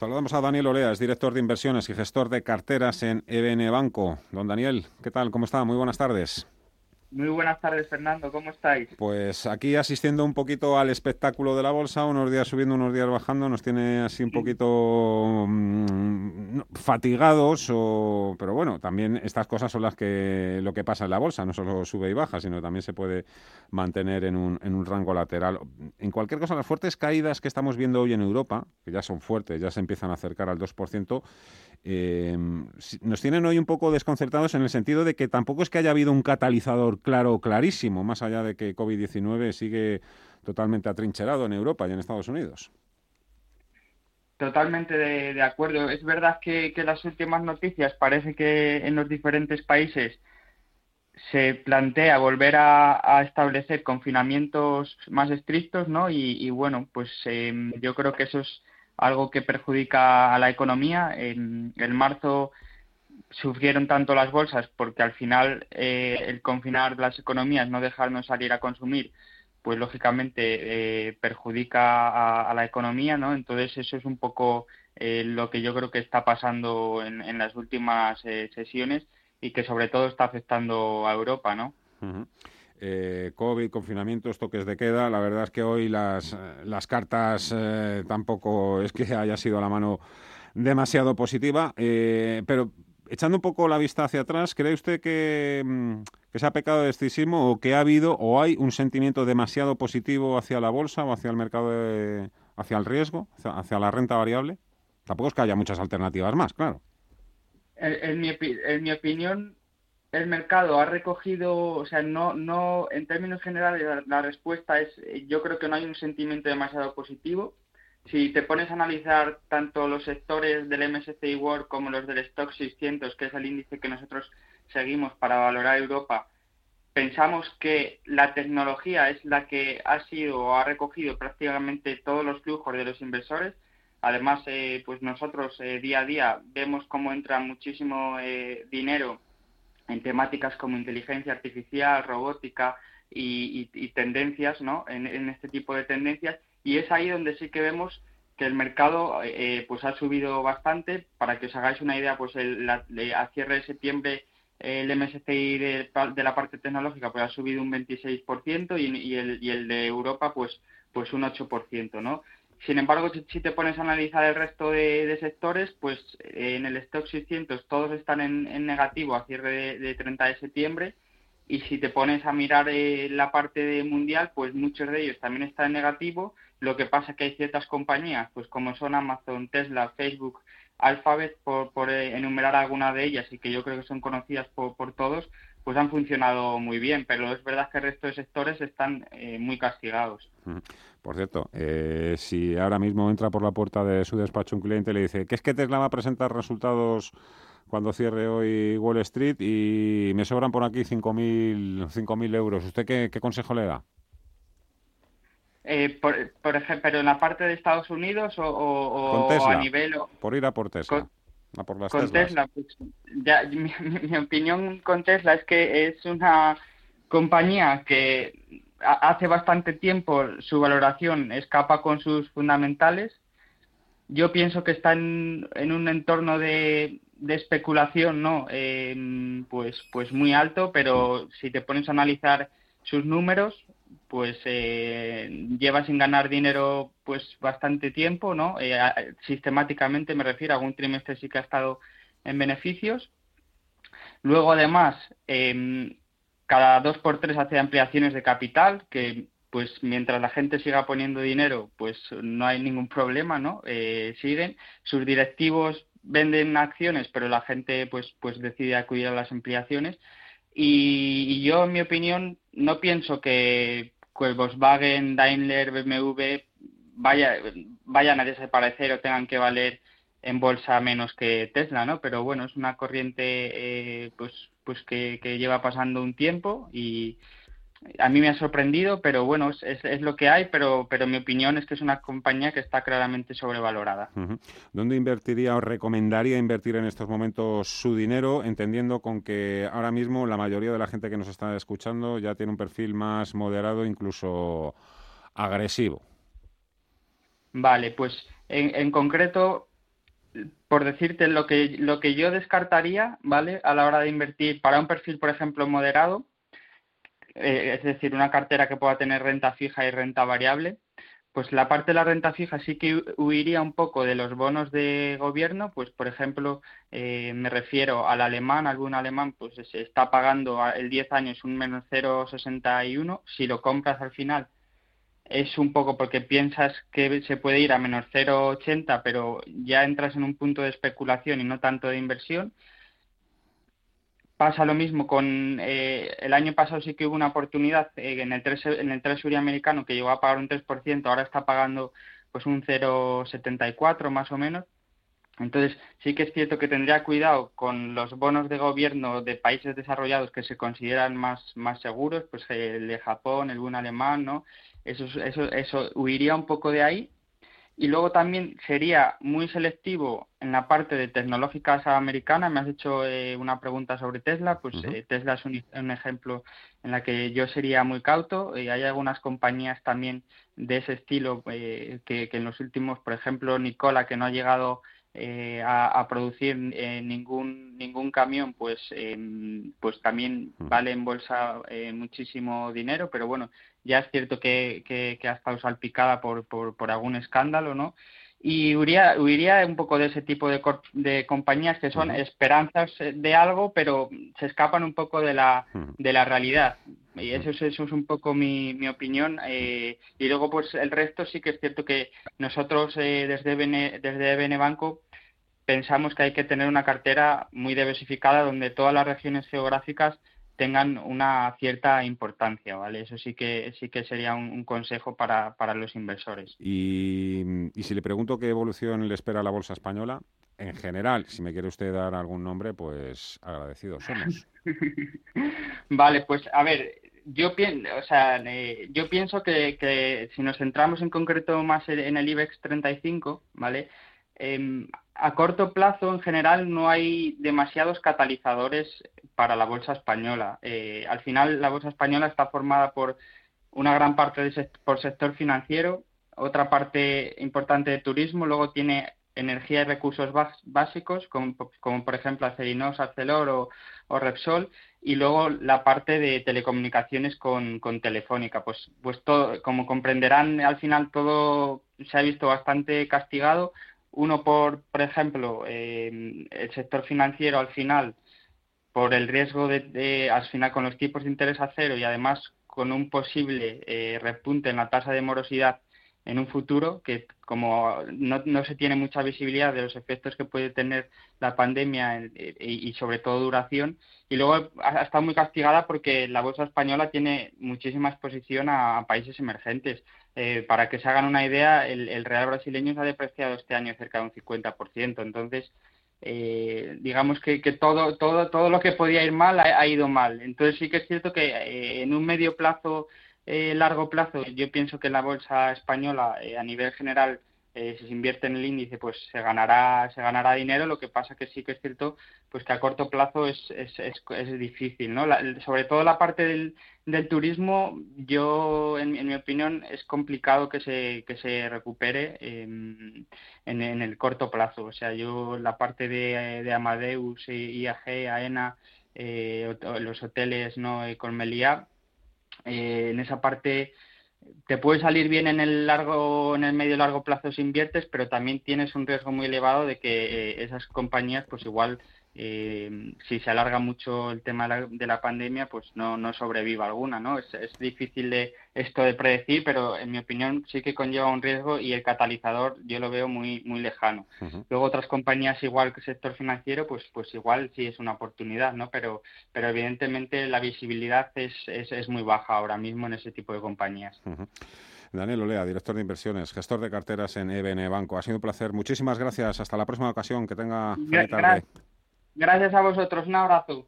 Saludamos a Daniel Olea, es director de inversiones y gestor de carteras en EBN Banco. Don Daniel, ¿qué tal? ¿Cómo está? Muy buenas tardes. Muy buenas tardes, Fernando. ¿Cómo estáis? Pues aquí asistiendo un poquito al espectáculo de la bolsa, unos días subiendo, unos días bajando, nos tiene así un poquito mm, fatigados, o, pero bueno, también estas cosas son las que lo que pasa en la bolsa, no solo sube y baja, sino también se puede mantener en un, en un rango lateral. En cualquier cosa, las fuertes caídas que estamos viendo hoy en Europa, que ya son fuertes, ya se empiezan a acercar al 2%, eh, nos tienen hoy un poco desconcertados en el sentido de que tampoco es que haya habido un catalizador claro, clarísimo, más allá de que COVID-19 sigue totalmente atrincherado en Europa y en Estados Unidos. Totalmente de, acuerdo. Es verdad que, las últimas noticias parece que en los diferentes países se plantea volver a, establecer confinamientos más estrictos, ¿no? Y, bueno, pues em, yo creo que eso es algo que perjudica a la economía. En, marzo sufrieron tanto las bolsas porque al final eh, el confinar las economías, no dejarnos salir a consumir, pues lógicamente eh, perjudica a, la economía, ¿no? Entonces eso es un poco eh, lo que yo creo que está pasando en, las últimas sesiones y que sobre todo está afectando a Europa, ¿no? eh, COVID, confinamientos, toques de queda. La verdad es que hoy las, las cartas eh, tampoco es que haya sido la mano demasiado positiva, eh, pero echando un poco la vista hacia atrás, ¿cree usted que, mm, que, se ha pecado de estisismo o que ha habido o hay un sentimiento demasiado positivo hacia la bolsa o hacia el mercado, hacia el riesgo, hacia, la renta variable? Tampoco es que haya muchas alternativas más, claro. En, mi, en mi opinión, el mercado ha recogido, o sea, no, no, en términos generales la, respuesta es, yo creo que no hay un sentimiento demasiado positivo. Si te pones a analizar tanto los sectores del MSCI World como los del Stock 600, que es el índice que nosotros seguimos para valorar Europa, pensamos que la tecnología es la que ha sido o ha recogido prácticamente todos los flujos de los inversores. Además, eh, pues nosotros eh, día a día vemos cómo entra muchísimo eh, dinero en temáticas como inteligencia artificial, robótica y, tendencias, ¿no? En, este tipo de tendencias. Y es ahí donde sí que vemos que el mercado eh, pues ha subido bastante. Para que os hagáis una idea, pues el, a cierre de septiembre el MSCI de, de, la parte tecnológica pues ha subido un 26% y, y, el, y el de Europa pues pues un 8%, ¿no? Sin embargo, si, te pones a analizar el resto de, sectores, pues eh, en el stock 600 todos están en, negativo a cierre de, 30 de septiembre y si te pones a mirar eh, la parte de mundial, pues muchos de ellos también están en negativo. Lo que pasa es que hay ciertas compañías, pues como son Amazon, Tesla, Facebook, Alphabet, por, eh, enumerar algunas de ellas y que yo creo que son conocidas por, por todos, pues han funcionado muy bien, pero es verdad que el resto de sectores están eh, muy castigados. Por cierto, eh, si ahora mismo entra por la puerta de su despacho un cliente y le dice que es que Tesla va a presentar resultados cuando cierre hoy Wall Street y me sobran por aquí 5.000 euros, ¿usted qué, consejo le da? Eh, por, ejemplo, ¿pero en la parte de Estados Unidos o, a nivel...? Por ir a por Tesla con Tesla, pues, ya, mi, opinión con Tesla es que es una compañía que hace bastante tiempo su valoración escapa con sus fundamentales. Yo pienso que está en, un entorno de, especulación, ¿no? pues, pues muy alto, pero si te pones a analizar sus números, pues eh, lleva sin ganar dinero pues bastante tiempo, ¿no? Eh, sistemáticamente me refiero, algún trimestre sí que ha estado en beneficios. Luego además, eh, cada dos por tres hace ampliaciones de capital, que pues mientras la gente siga poniendo dinero, pues no hay ningún problema, ¿no? Eh, siguen. Sus directivos venden acciones, pero la gente pues pues decide acudir a las ampliaciones. Y, yo, en mi opinión, no pienso que Volkswagen, Daimler, BMW vaya, vayan a desaparecer o tengan que valer en bolsa menos que Tesla, ¿no? Pero bueno, es una corriente eh, pues, pues que, que, lleva pasando un tiempo y, a mí me ha sorprendido, pero bueno, es, es, lo que hay, pero, pero mi opinión es que es una compañía que está claramente sobrevalorada. ¿Dónde invertiría o recomendaría invertir en estos momentos su dinero, entendiendo con que ahora mismo la mayoría de la gente que nos está escuchando ya tiene un perfil más moderado, incluso agresivo? Vale, pues en, en concreto por decirte lo que lo que yo descartaría, ¿vale? A la hora de invertir para un perfil, por ejemplo, moderado, eh, es decir, una cartera que pueda tener renta fija y renta variable, pues la parte de la renta fija sí que huiría un poco de los bonos de gobierno, pues por ejemplo, eh, me refiero al alemán, algún alemán pues se está pagando el 10 años un menos 0,61, si lo compras al final es un poco porque piensas que se puede ir a menos 0,80, pero ya entras en un punto de especulación y no tanto de inversión. Pasa lo mismo con eh, el año pasado sí que hubo una oportunidad eh, en el tres, en el Treasury americano que llegó a pagar un 3%, ahora está pagando pues un 0,74 más o menos. Entonces sí que es cierto que tendría cuidado con los bonos de gobierno de países desarrollados que se consideran más, más seguros, pues el de Japón, el bono alemán, ¿no? Eso, eso, eso huiría un poco de ahí y luego también sería muy selectivo en la parte de tecnológicas americanas. Me has hecho eh, una pregunta sobre Tesla. Pues eh, Tesla es un, ejemplo en la que yo sería muy cauto. Y hay algunas compañías también de ese estilo eh, que, en los últimos, por ejemplo, Nicola, que no ha llegado a, producir ningún ningún camión, pues em, pues también vale en bolsa muchísimo dinero. Pero bueno, ya es cierto que, que, ha estado salpicada por, por, por, algún escándalo, ¿no? Y huiría, huiría un poco de ese tipo de, de compañías que son esperanzas de algo, pero se escapan un poco de la, de la realidad. Y eso, es, eso es un poco mi, mi opinión. Eh, y luego, pues el resto sí que es cierto que nosotros eh, desde, Bene, desde Benebanco pensamos que hay que tener una cartera muy diversificada donde todas las regiones geográficas tengan una cierta importancia, ¿vale? Eso sí que sí que sería un, consejo para, para, los inversores. Y, y, si le pregunto qué evolución le espera a la bolsa española, en general, si me quiere usted dar algún nombre, pues agradecidos somos. vale, pues a ver, yo pienso, o sea, eh, yo pienso que, que, si nos centramos en concreto más en el IBEX 35, ¿vale? Eh, a corto plazo, en general, no hay demasiados catalizadores para la bolsa española. Eh, al final, la bolsa española está formada por una gran parte de por sector financiero, otra parte importante de turismo, luego tiene energía y recursos básicos, como, por ejemplo Acerinos, Arcelor o, Repsol, y luego la parte de telecomunicaciones con, con Telefónica. Pues, pues todo, como comprenderán, al final todo se ha visto bastante castigado uno por, por ejemplo, eh, el sector financiero al final, por el riesgo de, al final con los tipos de interés a cero y además con un posible eh, repunte en la tasa de morosidad en un futuro que como no, no, se tiene mucha visibilidad de los efectos que puede tener la pandemia y, sobre todo duración y luego ha, estado muy castigada porque la bolsa española tiene muchísima exposición a, países emergentes eh, para que se hagan una idea el, real brasileño se ha depreciado este año cerca de un 50% entonces eh, digamos que, que, todo todo todo lo que podía ir mal ha, ido mal. Entonces sí que es cierto que eh, en un medio plazo eh, largo plazo, yo pienso que la bolsa española eh, a nivel general eh, si se invierte en el índice pues se ganará se ganará dinero. Lo que pasa que sí que es cierto pues que a corto plazo es es, es, difícil no sobre todo la parte del, del turismo yo en, mi opinión es complicado que se que se recupere en, en, el corto plazo. O sea yo la parte de, de Amadeus IAG AENA eh, los hoteles no con Meliá eh, en esa parte te puede salir bien en el largo, en el medio largo plazo si inviertes, pero también tienes un riesgo muy elevado de que eh, esas compañías, pues igual eh, si se alarga mucho el tema de la, pandemia, pues no, no sobreviva alguna, ¿no? Es, es, difícil de esto de predecir, pero en mi opinión sí que conlleva un riesgo y el catalizador yo lo veo muy muy lejano. Luego otras compañías igual que el sector financiero, pues pues igual sí es una oportunidad, ¿no? Pero pero evidentemente la visibilidad es, es, es muy baja ahora mismo en ese tipo de compañías. Daniel Olea, director de inversiones, gestor de carteras en EBN Banco. Ha sido un placer. Muchísimas gracias. Hasta la próxima ocasión. Que tenga feliz tarde. Gracias a vosotros, un abrazo.